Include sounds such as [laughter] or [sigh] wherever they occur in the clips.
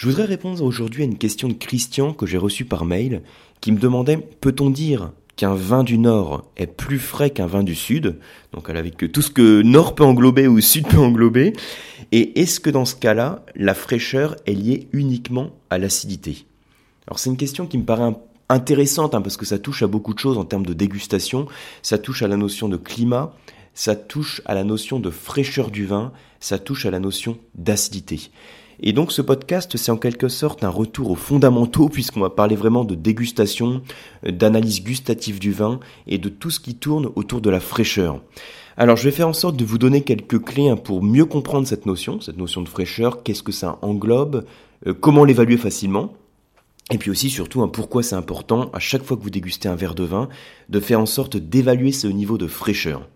Je voudrais répondre aujourd'hui à une question de Christian que j'ai reçue par mail qui me demandait peut-on dire qu'un vin du Nord est plus frais qu'un vin du Sud, donc avec tout ce que Nord peut englober ou Sud peut englober, et est-ce que dans ce cas-là, la fraîcheur est liée uniquement à l'acidité? Alors c'est une question qui me paraît intéressante hein, parce que ça touche à beaucoup de choses en termes de dégustation, ça touche à la notion de climat, ça touche à la notion de fraîcheur du vin, ça touche à la notion d'acidité. Et donc ce podcast, c'est en quelque sorte un retour aux fondamentaux [laughs] puisqu'on va parler vraiment de dégustation, euh, d'analyse gustative du vin et de tout ce qui tourne autour de la fraîcheur. Alors je vais faire en sorte de vous donner quelques clés hein, pour mieux comprendre cette notion, cette notion de fraîcheur, qu'est-ce que ça englobe, euh, comment l'évaluer facilement? Et puis aussi, surtout, hein, pourquoi c'est important, à chaque fois que vous dégustez un verre de vin, de faire en sorte d'évaluer ce niveau de fraîcheur.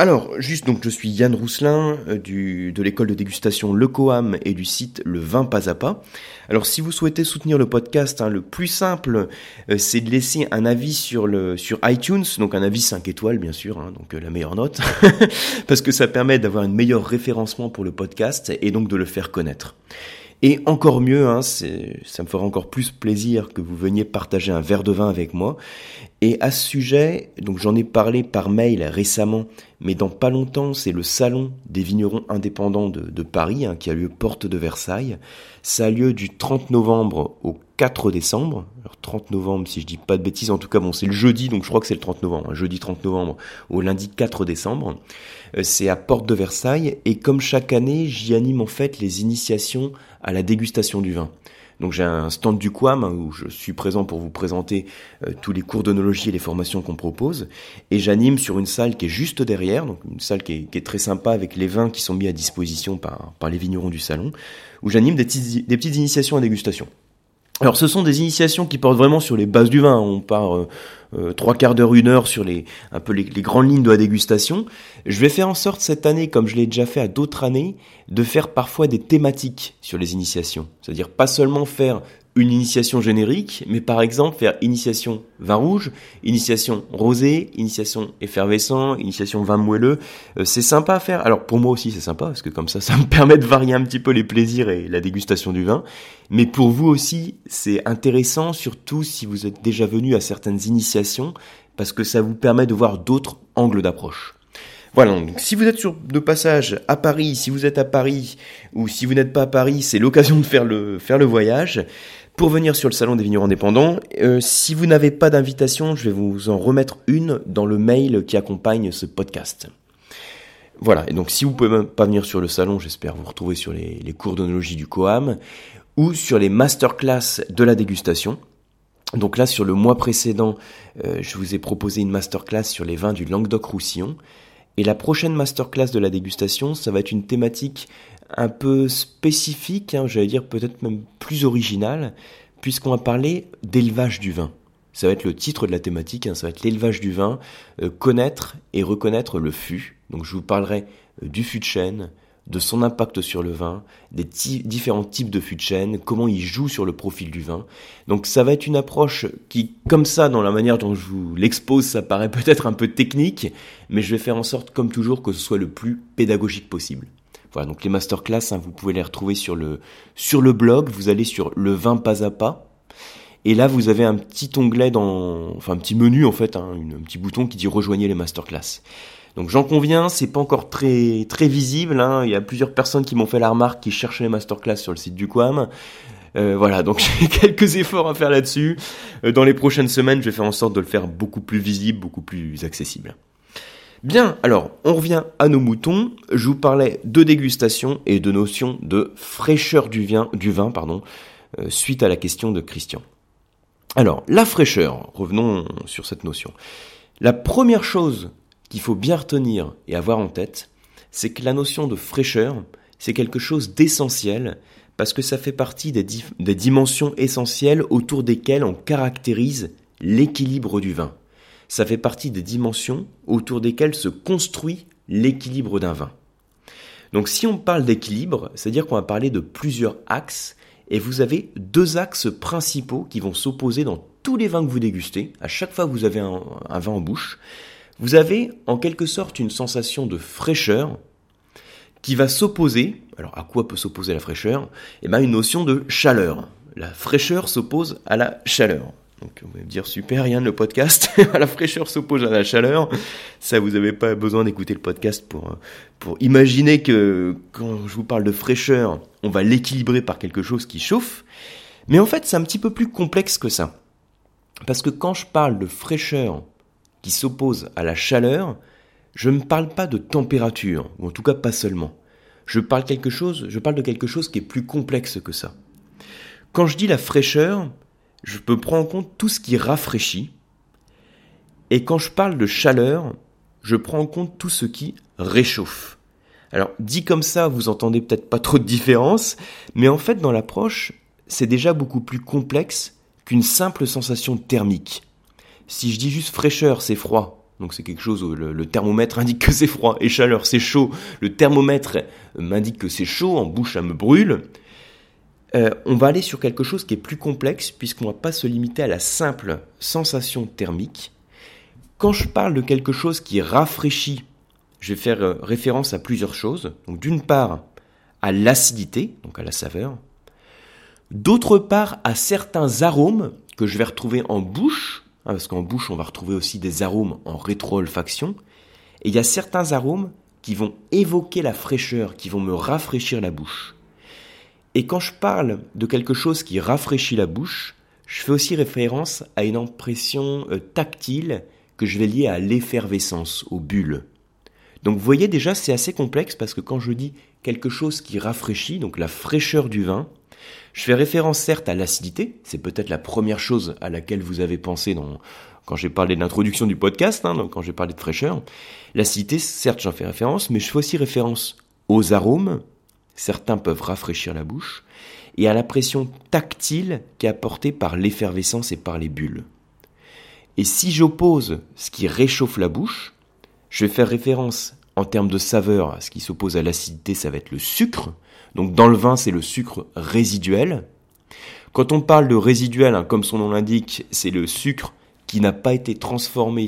Alors, juste donc, je suis Yann Rousselin euh, de l'école de dégustation Le Coam et du site Le Vin Pas à Pas. Alors, si vous souhaitez soutenir le podcast, hein, le plus simple, euh, c'est de laisser un avis sur le sur iTunes, donc un avis 5 étoiles bien sûr, hein, donc euh, la meilleure note, [laughs] parce que ça permet d'avoir un meilleur référencement pour le podcast et donc de le faire connaître. Et encore mieux, hein, ça me fera encore plus plaisir que vous veniez partager un verre de vin avec moi. Et à ce sujet, donc j'en ai parlé par mail récemment, mais dans pas longtemps, c'est le salon des vignerons indépendants de, Paris hein, qui a lieu porte de Versailles. Ça a lieu du 30 novembre au 4 décembre. Alors 30 novembre, si je dis pas de bêtises, en tout cas bon, c'est le jeudi, donc je crois que c'est le 30 novembre, hein, jeudi 30 novembre au lundi 4 décembre. Euh, c'est à porte de Versailles et comme chaque année, j'y anime en fait les initiations à la dégustation du vin. Donc j'ai un stand du Quam hein, où je suis présent pour vous présenter euh, tous les cours d'onologie et les formations qu'on propose. Et j'anime sur une salle qui est juste derrière, donc une salle qui est, très sympa avec les vins qui sont mis à disposition par, par les vignerons du salon, où j'anime des, des petites initiations à dégustation. Alors ce sont des initiations qui portent vraiment sur les bases du vin. On part euh, euh, trois quarts d'heure, une heure sur les un peu les, grandes lignes de la dégustation. Je vais faire en sorte cette année, comme je l'ai déjà fait à d'autres années, de faire parfois des thématiques sur les initiations. C'est-à-dire pas seulement faire une initiation générique, mais par exemple faire initiation vin rouge, initiation rosé, initiation effervescent, initiation vin moelleux. Euh, c'est sympa à faire. Alors pour moi aussi c'est sympa parce que comme ça [laughs] ça me permet de varier un petit peu les plaisirs et la dégustation du vin. Mais pour vous aussi c'est intéressant, surtout si vous êtes déjà venu à certaines initiations, parce que ça vous permet de voir d'autres angles d'approche. Voilà, donc si vous êtes sur de passage à Paris, si vous êtes à Paris, ou si vous n'êtes pas à Paris, c'est l'occasion de faire le, faire le voyage pour venir sur le salon des vignerons indépendants. Euh, si vous n'avez pas d'invitation, je vais vous en remettre une dans le mail qui accompagne ce podcast. Voilà, et donc si vous pouvez même pas venir sur le salon, j'espère vous retrouver sur les, cours d'onologie du Coam ou sur les masterclass de la dégustation. Donc là, sur le mois précédent, euh, je vous ai proposé une masterclass sur les vins du Languedoc-Roussillon. Et la prochaine masterclass de la dégustation, ça va être une thématique un peu spécifique, hein, j'allais dire peut-être même plus original, puisqu'on va parler d'élevage du vin. Ça va être le titre de la thématique, hein, ça va être l'élevage du vin, euh, connaître et reconnaître le fût. Donc je vous parlerai euh, du fût de chêne, de son impact sur le vin, des différents types de fûts de chêne, comment il joue sur le profil du vin. Donc ça va être une approche qui, comme ça, dans la manière dont je vous l'expose, ça paraît peut-être un peu technique, mais je vais faire en sorte, comme toujours, que ce soit le plus pédagogique possible. Donc les masterclass, hein, vous pouvez les retrouver sur le, blog, vous allez sur le vin pas à pas, et là vous avez un petit onglet dans, enfin un petit menu en fait, hein, un petit bouton qui dit rejoignez les masterclass. Donc j'en conviens, c'est pas encore très très visible. Hein. Il y a plusieurs personnes qui m'ont fait la remarque qui cherchaient les masterclass sur le site du Quam. Euh, voilà, donc [laughs] j'ai quelques efforts à faire là-dessus. Euh, dans les prochaines semaines, je vais faire en sorte de le faire beaucoup plus visible, beaucoup plus accessible. Bien, alors on revient à nos moutons. Je vous parlais de dégustation et de notion de fraîcheur du vin, pardon, euh, suite à la question de Christian. Alors, la fraîcheur, revenons sur cette notion. La première chose qu'il faut bien retenir et avoir en tête, c'est que la notion de fraîcheur, c'est quelque chose d'essentiel parce que ça fait partie des dimensions essentielles autour desquelles on caractérise l'équilibre du vin ça fait partie des dimensions autour desquelles se construit l'équilibre d'un vin. Donc si on parle d'équilibre, c'est-à-dire qu'on va parler de plusieurs axes, et vous avez deux axes principaux qui vont s'opposer dans tous les vins que vous dégustez, à chaque fois que vous avez un, vin en bouche. Vous avez en quelque sorte une sensation de fraîcheur qui va s'opposer, alors à quoi peut s'opposer la fraîcheur? Eh bien une notion de chaleur. La fraîcheur s'oppose à la chaleur. Donc vous allez me dire super Yann le podcast, [laughs] la fraîcheur s'oppose à la chaleur. Ça vous n'avez pas besoin d'écouter le podcast pour pour imaginer que quand je vous parle de fraîcheur, on va l'équilibrer par quelque chose qui chauffe. Mais en fait, c'est un petit peu plus complexe que ça. Parce que quand je parle de fraîcheur qui s'oppose à la chaleur, je ne parle pas de température, ou en tout cas pas seulement. Je parle quelque chose, je parle de quelque chose qui est plus complexe que ça. Quand je dis la fraîcheur, je peux prendre en compte tout ce qui rafraîchit. Et quand je parle de chaleur, je prends en compte tout ce qui réchauffe. Alors, dit comme ça, vous entendez peut-être pas trop de différence, mais en fait, dans l'approche, c'est déjà beaucoup plus complexe qu'une simple sensation thermique. Si je dis juste fraîcheur, c'est froid, donc c'est quelque chose où le, thermomètre indique que c'est froid, et chaleur, c'est chaud, le thermomètre m'indique que c'est chaud, en bouche ça me brûle, euh, on va aller sur quelque chose qui est plus complexe puisqu'on ne va pas se limiter à la simple sensation thermique. Quand je parle de quelque chose qui rafraîchit, je vais faire euh, référence à plusieurs choses. Donc d'une part à l'acidité, donc à la saveur. D'autre part à certains arômes que je vais retrouver en bouche, hein, parce qu'en bouche on va retrouver aussi des arômes en rétro-olfaction. Et il y a certains arômes qui vont évoquer la fraîcheur, qui vont me rafraîchir la bouche. Et quand je parle de quelque chose qui rafraîchit la bouche, je fais aussi référence à une impression euh, tactile que je vais lier à l'effervescence, aux bulles. Donc vous voyez déjà c'est assez complexe parce que quand je dis quelque chose qui rafraîchit, donc la fraîcheur du vin, je fais référence certes à l'acidité, c'est peut-être la première chose à laquelle vous avez pensé quand j'ai parlé de l'introduction du podcast, hein, quand j'ai parlé de fraîcheur. L'acidité, certes j'en fais référence, mais je fais aussi référence aux arômes, certains peuvent rafraîchir la bouche, et à la pression tactile qui est apportée par l'effervescence et par les bulles. Et si j'oppose ce qui réchauffe la bouche, je vais faire référence en termes de saveur à ce qui s'oppose à l'acidité, ça va être le sucre. Donc dans le vin, c'est le sucre résiduel. Quand on parle de résiduel, hein, comme son nom l'indique, c'est le sucre qui n'a pas été transformé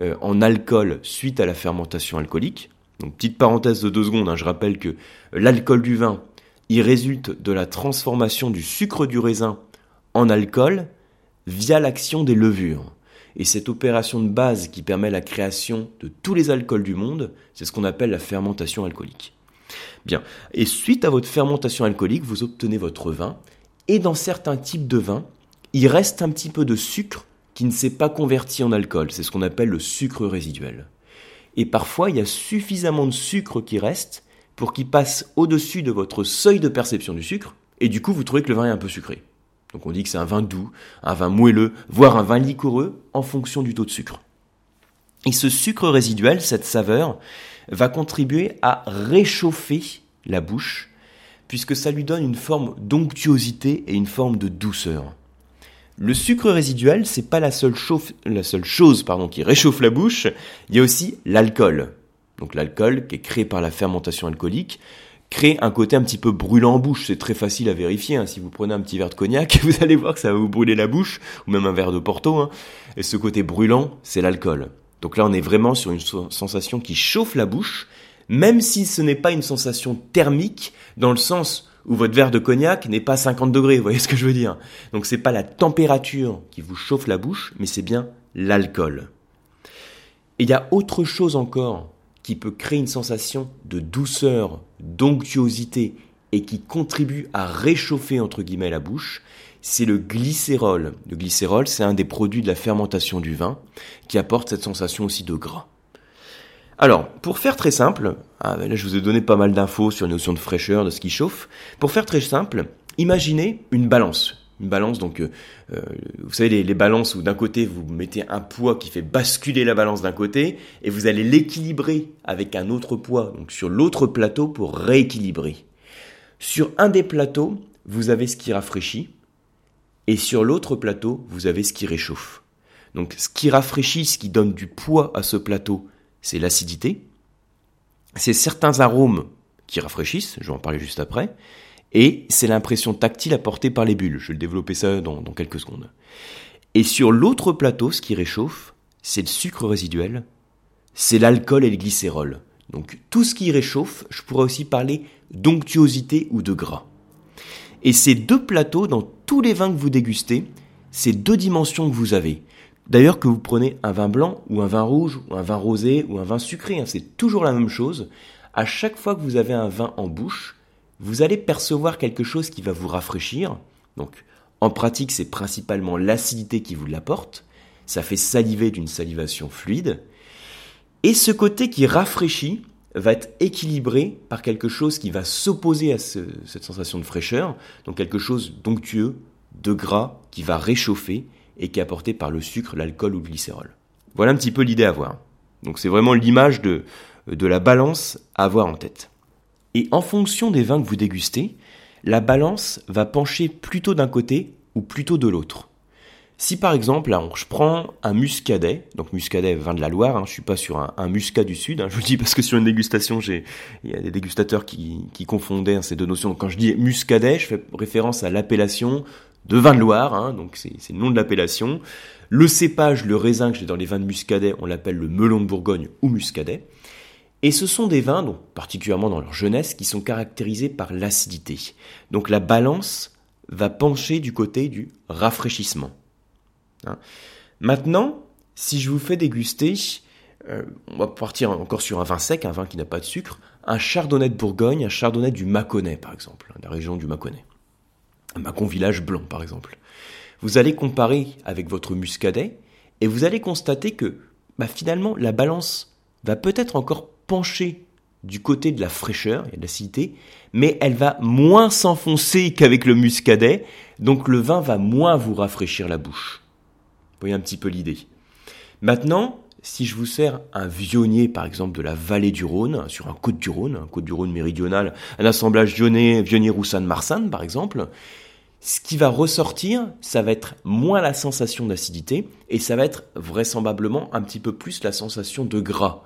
euh, en alcool suite à la fermentation alcoolique. Donc petite parenthèse de deux secondes, hein, je rappelle que l'alcool du vin, il résulte de la transformation du sucre du raisin en alcool via l'action des levures. Et cette opération de base qui permet la création de tous les alcools du monde, c'est ce qu'on appelle la fermentation alcoolique. Bien. Et suite à votre fermentation alcoolique, vous obtenez votre vin. Et dans certains types de vins, il reste un petit peu de sucre qui ne s'est pas converti en alcool. C'est ce qu'on appelle le sucre résiduel. Et parfois, il y a suffisamment de sucre qui reste pour qu'il passe au-dessus de votre seuil de perception du sucre, et du coup, vous trouvez que le vin est un peu sucré. Donc on dit que c'est un vin doux, un vin moelleux, voire un vin liquoreux, en fonction du taux de sucre. Et ce sucre résiduel, cette saveur, va contribuer à réchauffer la bouche, puisque ça lui donne une forme d'onctuosité et une forme de douceur. Le sucre résiduel, c'est pas la seule, la seule chose qui réchauffe la bouche, il y a aussi l'alcool. Donc l'alcool, qui est créé par la fermentation alcoolique, crée un côté un petit peu brûlant en bouche. C'est très facile à vérifier. Hein. Si vous prenez un petit verre de cognac, [laughs] vous allez voir que ça va vous brûler la bouche, ou même un verre de Porto. Hein. Et ce côté brûlant, c'est l'alcool. Donc là, on est vraiment sur une sensation qui chauffe la bouche, même si ce n'est pas une sensation thermique, dans le sens où votre verre de cognac n'est pas 50 degrés, vous voyez ce que je veux dire Donc c'est pas la température qui vous chauffe la bouche, mais c'est bien l'alcool. Et il y a autre chose encore qui peut créer une sensation de douceur, d'onctuosité et qui contribue à réchauffer entre guillemets la bouche, c'est le glycérol. Le glycérol, c'est un des produits de la fermentation du vin qui apporte cette sensation aussi de gras. Alors, pour faire très simple, ah, ben là je vous ai donné pas mal d'infos sur la notion de fraîcheur, de ce qui chauffe. Pour faire très simple, imaginez une balance. Une balance, donc, euh, euh, vous savez, les, balances où d'un côté vous mettez un poids qui fait basculer la balance d'un côté, et vous allez l'équilibrer avec un autre poids, donc sur l'autre plateau pour rééquilibrer. Sur un des plateaux, vous avez ce qui rafraîchit, et sur l'autre plateau, vous avez ce qui réchauffe. Donc, ce qui rafraîchit, ce qui donne du poids à ce plateau, c'est l'acidité, c'est certains arômes qui rafraîchissent, je vais en parler juste après, et c'est l'impression tactile apportée par les bulles. Je vais développer ça dans, quelques secondes. Et sur l'autre plateau, ce qui réchauffe, c'est le sucre résiduel, c'est l'alcool et le glycérol. Donc tout ce qui réchauffe, je pourrais aussi parler d'onctuosité ou de gras. Et ces deux plateaux, dans tous les vins que vous dégustez, ces deux dimensions que vous avez. D'ailleurs que vous prenez un vin blanc ou un vin rouge ou un vin rosé ou un vin sucré, hein, c'est toujours la même chose. À chaque fois que vous avez un vin en bouche, vous allez percevoir quelque chose qui va vous rafraîchir. Donc en pratique, c'est principalement l'acidité qui vous l'apporte. Ça fait saliver d'une salivation fluide. Et ce côté qui rafraîchit va être équilibré par quelque chose qui va s'opposer à cette sensation de fraîcheur, donc quelque chose d'onctueux, de gras, qui va réchauffer et qui est apporté par le sucre, l'alcool ou le glycérol. Voilà un petit peu l'idée à voir. Donc c'est vraiment l'image de, de la balance à avoir en tête. Et en fonction des vins que vous dégustez, la balance va pencher plutôt d'un côté ou plutôt de l'autre. Si par exemple, là, je prends un muscadet, donc muscadet vin de la Loire, hein, je suis pas sur un, muscat du Sud, hein, je vous dis parce que sur une dégustation, il y a des dégustateurs qui, qui confondaient hein, ces deux notions. quand je dis muscadet, je fais référence à l'appellation de vin de Loire, hein, donc c'est, le nom de l'appellation. Le cépage, le raisin que j'ai dans les vins de muscadet, on l'appelle le melon de Bourgogne ou muscadet. Et ce sont des vins, donc particulièrement dans leur jeunesse, qui sont caractérisés par l'acidité. Donc la balance va pencher du côté du rafraîchissement. Hein. Maintenant, si je vous fais déguster, euh, on va partir encore sur un vin sec, un vin qui n'a pas de sucre, un chardonnay de Bourgogne, un chardonnay du Mâconnais par exemple, hein, la région du Mâconnais. Un Mâcon village blanc par exemple. Vous allez comparer avec votre muscadet et vous allez constater que bah, finalement la balance va peut-être encore pencher du côté de la fraîcheur et de l'acidité, mais elle va moins s'enfoncer qu'avec le muscadet, donc le vin va moins vous rafraîchir la bouche voyez un petit peu l'idée. Maintenant, si je vous sers un vionnier, par exemple, de la vallée du Rhône, sur un côte du Rhône, un côte du Rhône méridional, un assemblage vionnier, vionnier roussanne marsanne par exemple, ce qui va ressortir, ça va être moins la sensation d'acidité, et ça va être vraisemblablement un petit peu plus la sensation de gras.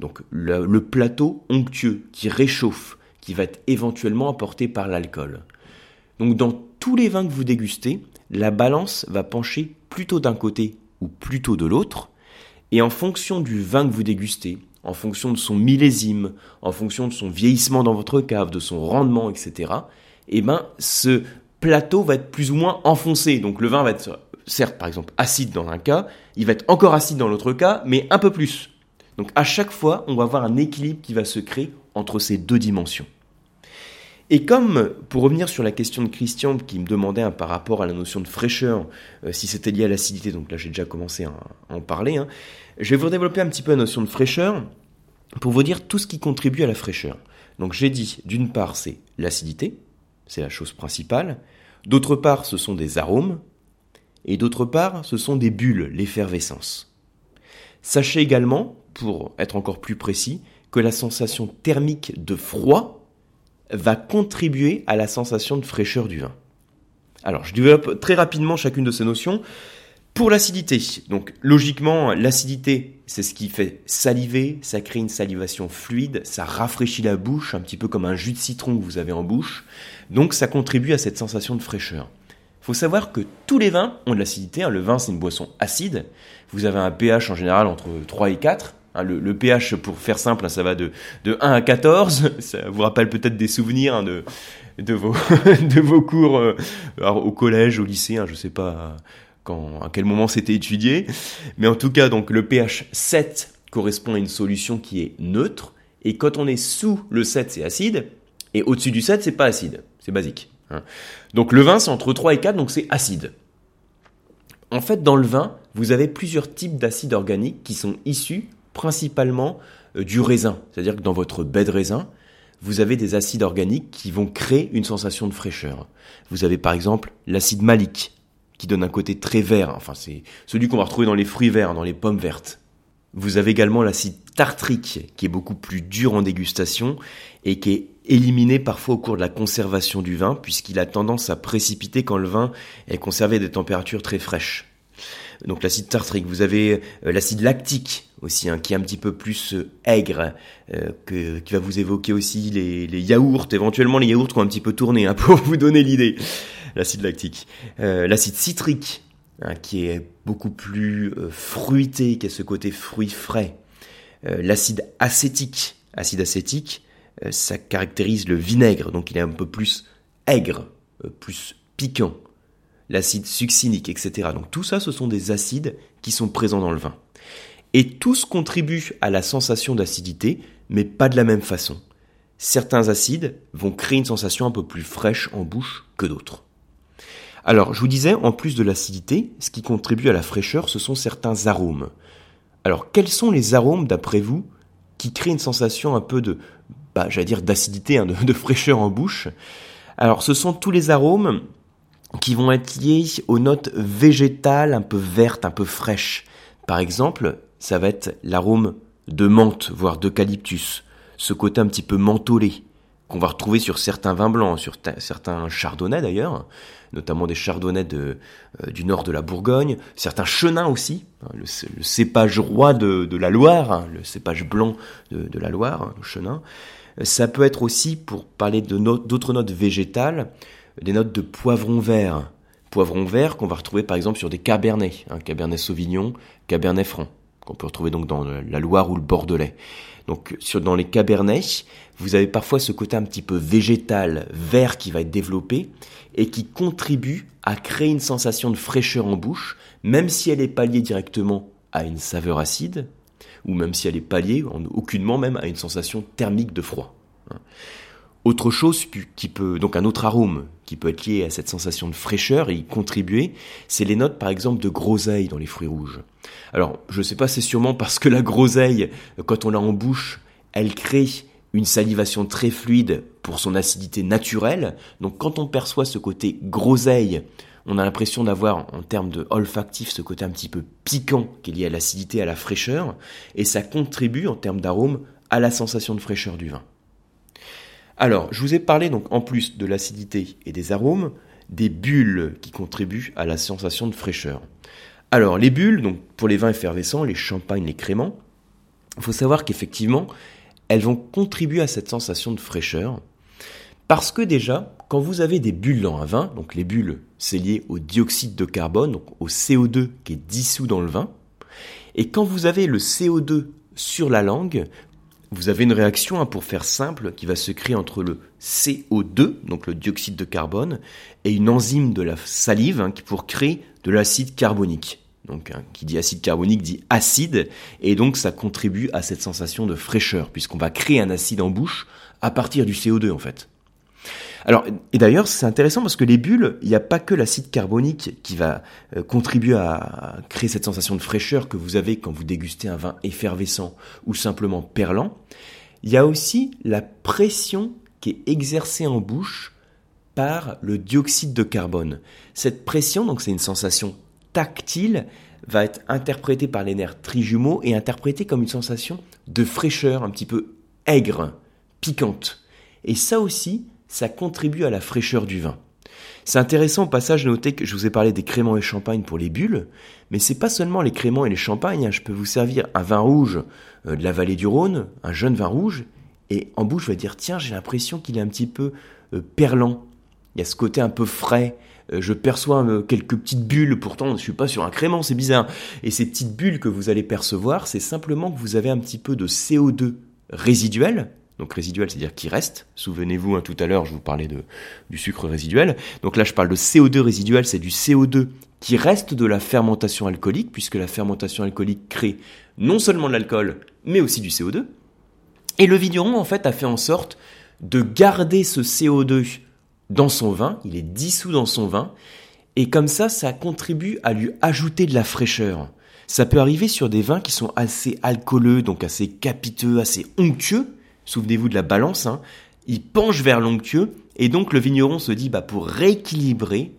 Donc le, plateau onctueux qui réchauffe, qui va être éventuellement apporté par l'alcool. Donc dans tous les vins que vous dégustez, la balance va pencher plutôt d'un côté ou plutôt de l'autre, et en fonction du vin que vous dégustez, en fonction de son millésime, en fonction de son vieillissement dans votre cave, de son rendement, etc., eh ben, ce plateau va être plus ou moins enfoncé. Donc le vin va être, certes, par exemple, acide dans un cas, il va être encore acide dans l'autre cas, mais un peu plus. Donc à chaque fois, on va avoir un équilibre qui va se créer entre ces deux dimensions. Et comme, pour revenir sur la question de Christian qui me demandait par rapport à la notion de fraîcheur, euh, si c'était lié à l'acidité, donc là j'ai déjà commencé à, en parler, hein, je vais vous développer un petit peu la notion de fraîcheur pour vous dire tout ce qui contribue à la fraîcheur. Donc j'ai dit, d'une part c'est l'acidité, c'est la chose principale, d'autre part ce sont des arômes, et d'autre part ce sont des bulles, l'effervescence. Sachez également, pour être encore plus précis, que la sensation thermique de froid va contribuer à la sensation de fraîcheur du vin. Alors, je développe très rapidement chacune de ces notions. Pour l'acidité, donc logiquement, l'acidité, c'est ce qui fait saliver, ça crée une salivation fluide, ça rafraîchit la bouche, un petit peu comme un jus de citron que vous avez en bouche, donc ça contribue à cette sensation de fraîcheur. Faut savoir que tous les vins ont de l'acidité, hein. le vin c'est une boisson acide, vous avez un pH en général entre 3 et 4, Hein, le, pH, pour faire simple, hein, ça va de, de 1 à 14. [laughs] Ça vous rappelle peut-être des souvenirs [laughs] de, vos, cours euh, au collège, au lycée, je sais pas quand, à quel moment c'était étudié. Mais en tout cas, donc le pH 7 correspond à une solution qui est neutre. Et quand on est sous le 7, c'est acide. Et au-dessus du 7, c'est pas acide. C'est basique. Donc le vin, c'est entre 3 et 4, donc c'est acide. En fait, dans le vin, vous avez plusieurs types d'acides organiques qui sont issus principalement euh, du raisin. C'est-à-dire que dans votre baie de raisin, vous avez des acides organiques qui vont créer une sensation de fraîcheur. Vous avez par exemple l'acide malique, qui donne un côté très vert, enfin c'est celui qu'on va retrouver dans les fruits verts, dans les pommes vertes. Vous avez également l'acide tartrique, qui est beaucoup plus dur en dégustation et qui est éliminé parfois au cours de la conservation du vin, puisqu'il a tendance à précipiter quand le vin est conservé à des températures très fraîches donc l'acide tartrique. Vous avez euh, l'acide lactique aussi, hein, qui est un petit peu plus euh, aigre, euh, que, qui va vous évoquer aussi les, yaourts, éventuellement les yaourts qui ont un petit peu tourné, hein, [laughs] pour vous donner l'idée. L'acide lactique. l'acide citrique, hein, qui est beaucoup plus fruité, qui a ce côté fruit frais. l'acide acétique, acide acétique, euh, ça caractérise le vinaigre, donc il est un peu plus aigre, euh, plus piquant. L'acide succinique, etc. Donc tout ça, ce sont des acides qui sont présents dans le vin. Et tous contribuent à la sensation d'acidité, mais pas de la même façon. Certains acides vont créer une sensation un peu plus fraîche en bouche que d'autres. Alors, je vous disais, en plus de l'acidité, ce qui contribue à la fraîcheur, ce sont certains arômes. Alors, quels sont les arômes, d'après vous, qui créent une sensation un peu de, bah, j'allais dire d'acidité, hein, de, fraîcheur en bouche? Alors, ce sont tous les arômes qui vont être liés aux notes végétales un peu vertes, un peu fraîches. Par exemple, ça va être l'arôme de menthe, voire d'eucalyptus, ce côté un petit peu mentholé, qu'on va retrouver sur certains vins blancs, sur certains chardonnays d'ailleurs, notamment des chardonnays euh, du nord de la Bourgogne, certains chenins aussi, hein, le, cépage roi de, la Loire, hein, le cépage blanc de, la Loire, hein, le chenin. Ça peut être aussi, pour parler d'autres notes végétales, des notes de poivron vert. Poivron vert qu'on va retrouver par exemple sur des cabernets, cabernet sauvignon, cabernet franc, qu'on peut retrouver donc dans la Loire ou le Bordelais. Donc sur, dans les cabernets, vous avez parfois ce côté un petit peu végétal, vert qui va être développé et qui contribue à créer une sensation de fraîcheur en bouche, même si elle est pas liée directement à une saveur acide, ou même si elle est pas liée, aucunement même, à une sensation thermique de froid. Autre chose qui peut, donc un autre arôme qui peut être lié à cette sensation de fraîcheur et y contribuer, c'est les notes par exemple de groseille dans les fruits rouges. Alors, je sais pas, c'est sûrement parce que la groseille, quand on l'a en bouche, elle crée une salivation très fluide pour son acidité naturelle. Donc quand on perçoit ce côté groseille, on a l'impression d'avoir en termes de olfactif ce côté un petit peu piquant qui est lié à l'acidité, à la fraîcheur, et ça contribue en termes d'arôme à la sensation de fraîcheur du vin. Alors, je vous ai parlé donc en plus de l'acidité et des arômes, des bulles qui contribuent à la sensation de fraîcheur. Alors, les bulles, donc pour les vins effervescents, les champagnes, les créments, il faut savoir qu'effectivement, elles vont contribuer à cette sensation de fraîcheur. Parce que déjà, quand vous avez des bulles dans un vin, donc les bulles, c'est lié au dioxyde de carbone, donc au CO2 qui est dissous dans le vin, et quand vous avez le CO2 sur la langue, vous avez une réaction, hein, pour faire simple, qui va se créer entre le CO2, donc le dioxyde de carbone, et une enzyme de la salive hein, qui pour créer de l'acide carbonique. Donc, hein, qui dit acide carbonique dit acide, et donc ça contribue à cette sensation de fraîcheur, puisqu'on va créer un acide en bouche à partir du CO2 en fait. Alors, et d'ailleurs, c'est intéressant parce que les bulles, il n'y a pas que l'acide carbonique qui va euh, contribuer à créer cette sensation de fraîcheur que vous avez quand vous dégustez un vin effervescent ou simplement perlant. Il y a aussi la pression qui est exercée en bouche par le dioxyde de carbone. Cette pression, donc c'est une sensation tactile, va être interprétée par les nerfs trijumeaux et interprétée comme une sensation de fraîcheur un petit peu aigre, piquante. Et ça aussi, ça contribue à la fraîcheur du vin. C'est intéressant au passage de noter que je vous ai parlé des créments et champagnes pour les bulles, mais c'est pas seulement les créments et les champagnes, hein. je peux vous servir un vin rouge euh, de la vallée du Rhône, un jeune vin rouge, et en bouche je vais dire tiens j'ai l'impression qu'il est un petit peu euh, perlant, il y a ce côté un peu frais, euh, je perçois quelques petites bulles, pourtant je ne suis pas sur un crément, c'est bizarre, et ces petites bulles que vous allez percevoir, c'est simplement que vous avez un petit peu de CO2 résiduel, donc résiduel, c'est-à-dire qui reste. Souvenez-vous, hein, tout à l'heure, je vous parlais de, du sucre résiduel. Donc là, je parle de CO2 résiduel, c'est du CO2 qui reste de la fermentation alcoolique, puisque la fermentation alcoolique crée non seulement de l'alcool, mais aussi du CO2. Et le vigneron, en fait, a fait en sorte de garder ce CO2 dans son vin, il est dissous dans son vin, et comme ça, ça contribue à lui ajouter de la fraîcheur. Ça peut arriver sur des vins qui sont assez alcooleux, donc assez capiteux, assez onctueux, Souvenez-vous de la balance, hein. il penche vers l'onctueux, et donc le vigneron se dit, bah, pour rééquilibrer,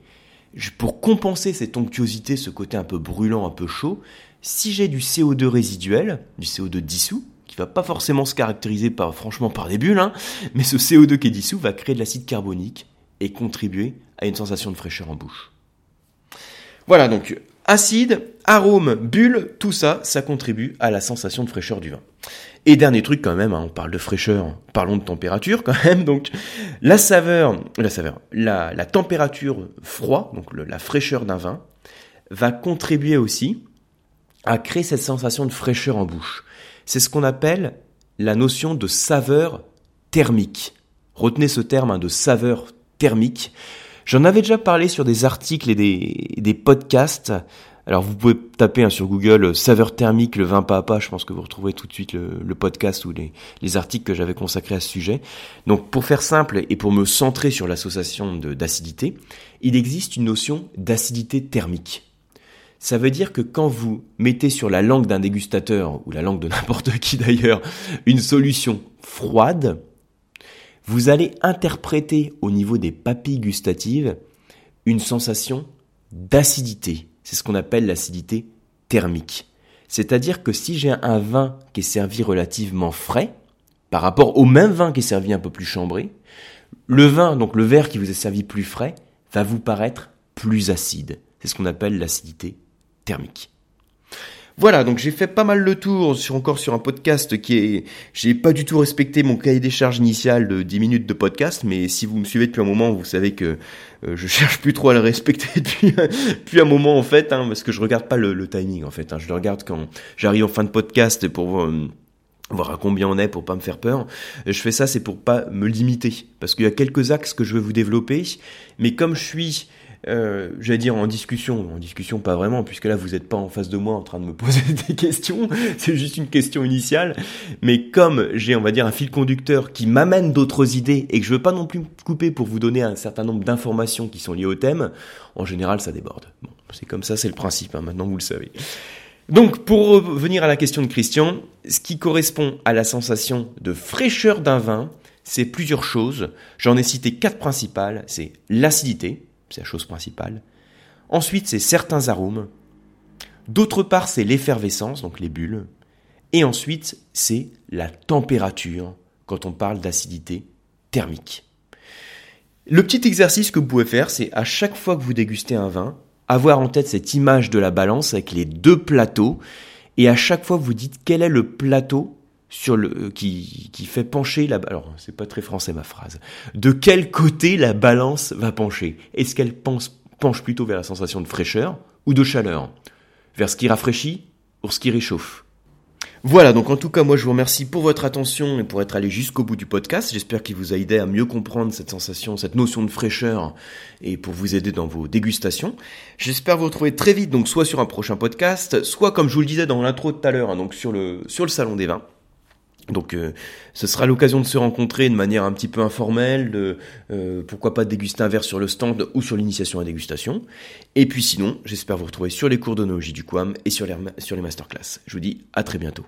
pour compenser cette onctuosité, ce côté un peu brûlant, un peu chaud, si j'ai du CO2 résiduel, du CO2 dissous, qui va pas forcément se caractériser par, franchement par des bulles, hein, mais ce CO2 qui est dissous va créer de l'acide carbonique et contribuer à une sensation de fraîcheur en bouche. Voilà donc acide, arôme, bulle, tout ça, ça contribue à la sensation de fraîcheur du vin. Et dernier truc quand même, hein, on parle de fraîcheur, parlons de température quand même. Donc la saveur, la saveur, la, température froid, donc la fraîcheur d'un vin, va contribuer aussi à créer cette sensation de fraîcheur en bouche. C'est ce qu'on appelle la notion de saveur thermique. Retenez ce terme hein, de saveur thermique. J'en avais déjà parlé sur des articles et des podcasts. Alors vous pouvez taper hein, sur Google euh, saveur thermique, le vin pas à pas, je pense que vous retrouverez tout de suite le, podcast ou les, les, articles que j'avais consacrés à ce sujet. Donc pour faire simple et pour me centrer sur l'association d'acidité, il existe une notion d'acidité thermique. Ça veut dire que quand vous mettez sur la langue d'un dégustateur, ou la langue de [laughs] n'importe qui d'ailleurs, une solution froide, vous allez interpréter au niveau des papilles gustatives une sensation d'acidité. C'est ce qu'on appelle l'acidité thermique. C'est-à-dire que si j'ai un vin qui est servi relativement frais, par rapport au même vin qui est servi un peu plus chambré, le vin, donc le verre qui vous est servi plus frais, va vous paraître plus acide. C'est ce qu'on appelle l'acidité thermique. Voilà, donc j'ai fait pas mal le tour sur encore sur un podcast qui est j'ai pas du tout respecté mon cahier des charges initial de 10 minutes de podcast mais si vous me suivez depuis un moment, vous savez que euh, je [laughs] cherche plus trop à le respecter [laughs] depuis un moment en fait hein, parce que je regarde pas le, timing en fait, hein. je le regarde quand j'arrive en fin de podcast pour euh, voir à combien on est pour pas me faire peur. Je fais ça c'est pour pas me limiter parce qu'il y a quelques axes que je veux vous développer mais comme je suis euh, j'allais dire en discussion, en discussion pas vraiment, puisque là vous n'êtes pas en face de moi en train de me [laughs] poser des questions, c'est juste une question initiale, mais comme j'ai on va dire un fil conducteur qui m'amène d'autres idées et que je veux pas non plus couper pour vous donner un certain nombre d'informations qui sont liées au thème, en général ça déborde. Bon, c'est comme ça, c'est le principe, hein, maintenant vous le savez. Donc pour revenir à la question de Christian, ce qui correspond à la sensation de fraîcheur d'un vin, c'est plusieurs choses. J'en ai cité quatre principales, c'est l'acidité, c'est la chose principale. Ensuite, c'est certains arômes. D'autre part, c'est l'effervescence, donc les bulles. Et ensuite, c'est la température, quand on parle d'acidité thermique. Le petit exercice que vous pouvez faire, c'est à chaque fois que vous dégustez un vin, avoir en tête cette image de la balance avec les deux plateaux, et à chaque fois vous dites quel est le plateau sur le qui, qui fait pencher la alors c'est pas très français ma phrase. De quel côté la balance va pencher? Est-ce qu'elle penche plutôt vers la sensation de fraîcheur ou de chaleur? Vers ce qui rafraîchit ou ce qui réchauffe? Voilà, donc en tout cas, moi je vous remercie pour votre attention et pour être allé jusqu'au bout du podcast. J'espère qu'il vous a aidé à mieux comprendre cette sensation, cette notion de fraîcheur et pour vous aider dans vos dégustations. J'espère vous retrouver très vite, donc soit sur un prochain podcast, soit comme je vous le disais dans l'intro tout à l'heure, hein, donc sur le, sur le salon des vins. Donc euh, ce sera l'occasion de se rencontrer de manière un petit peu informelle, de euh, pourquoi pas déguster un verre sur le stand ou sur l'initiation à dégustation. Et puis sinon, j'espère vous retrouver sur les cours d'onologie du QAM et sur les, sur les masterclass. Je vous dis à très bientôt.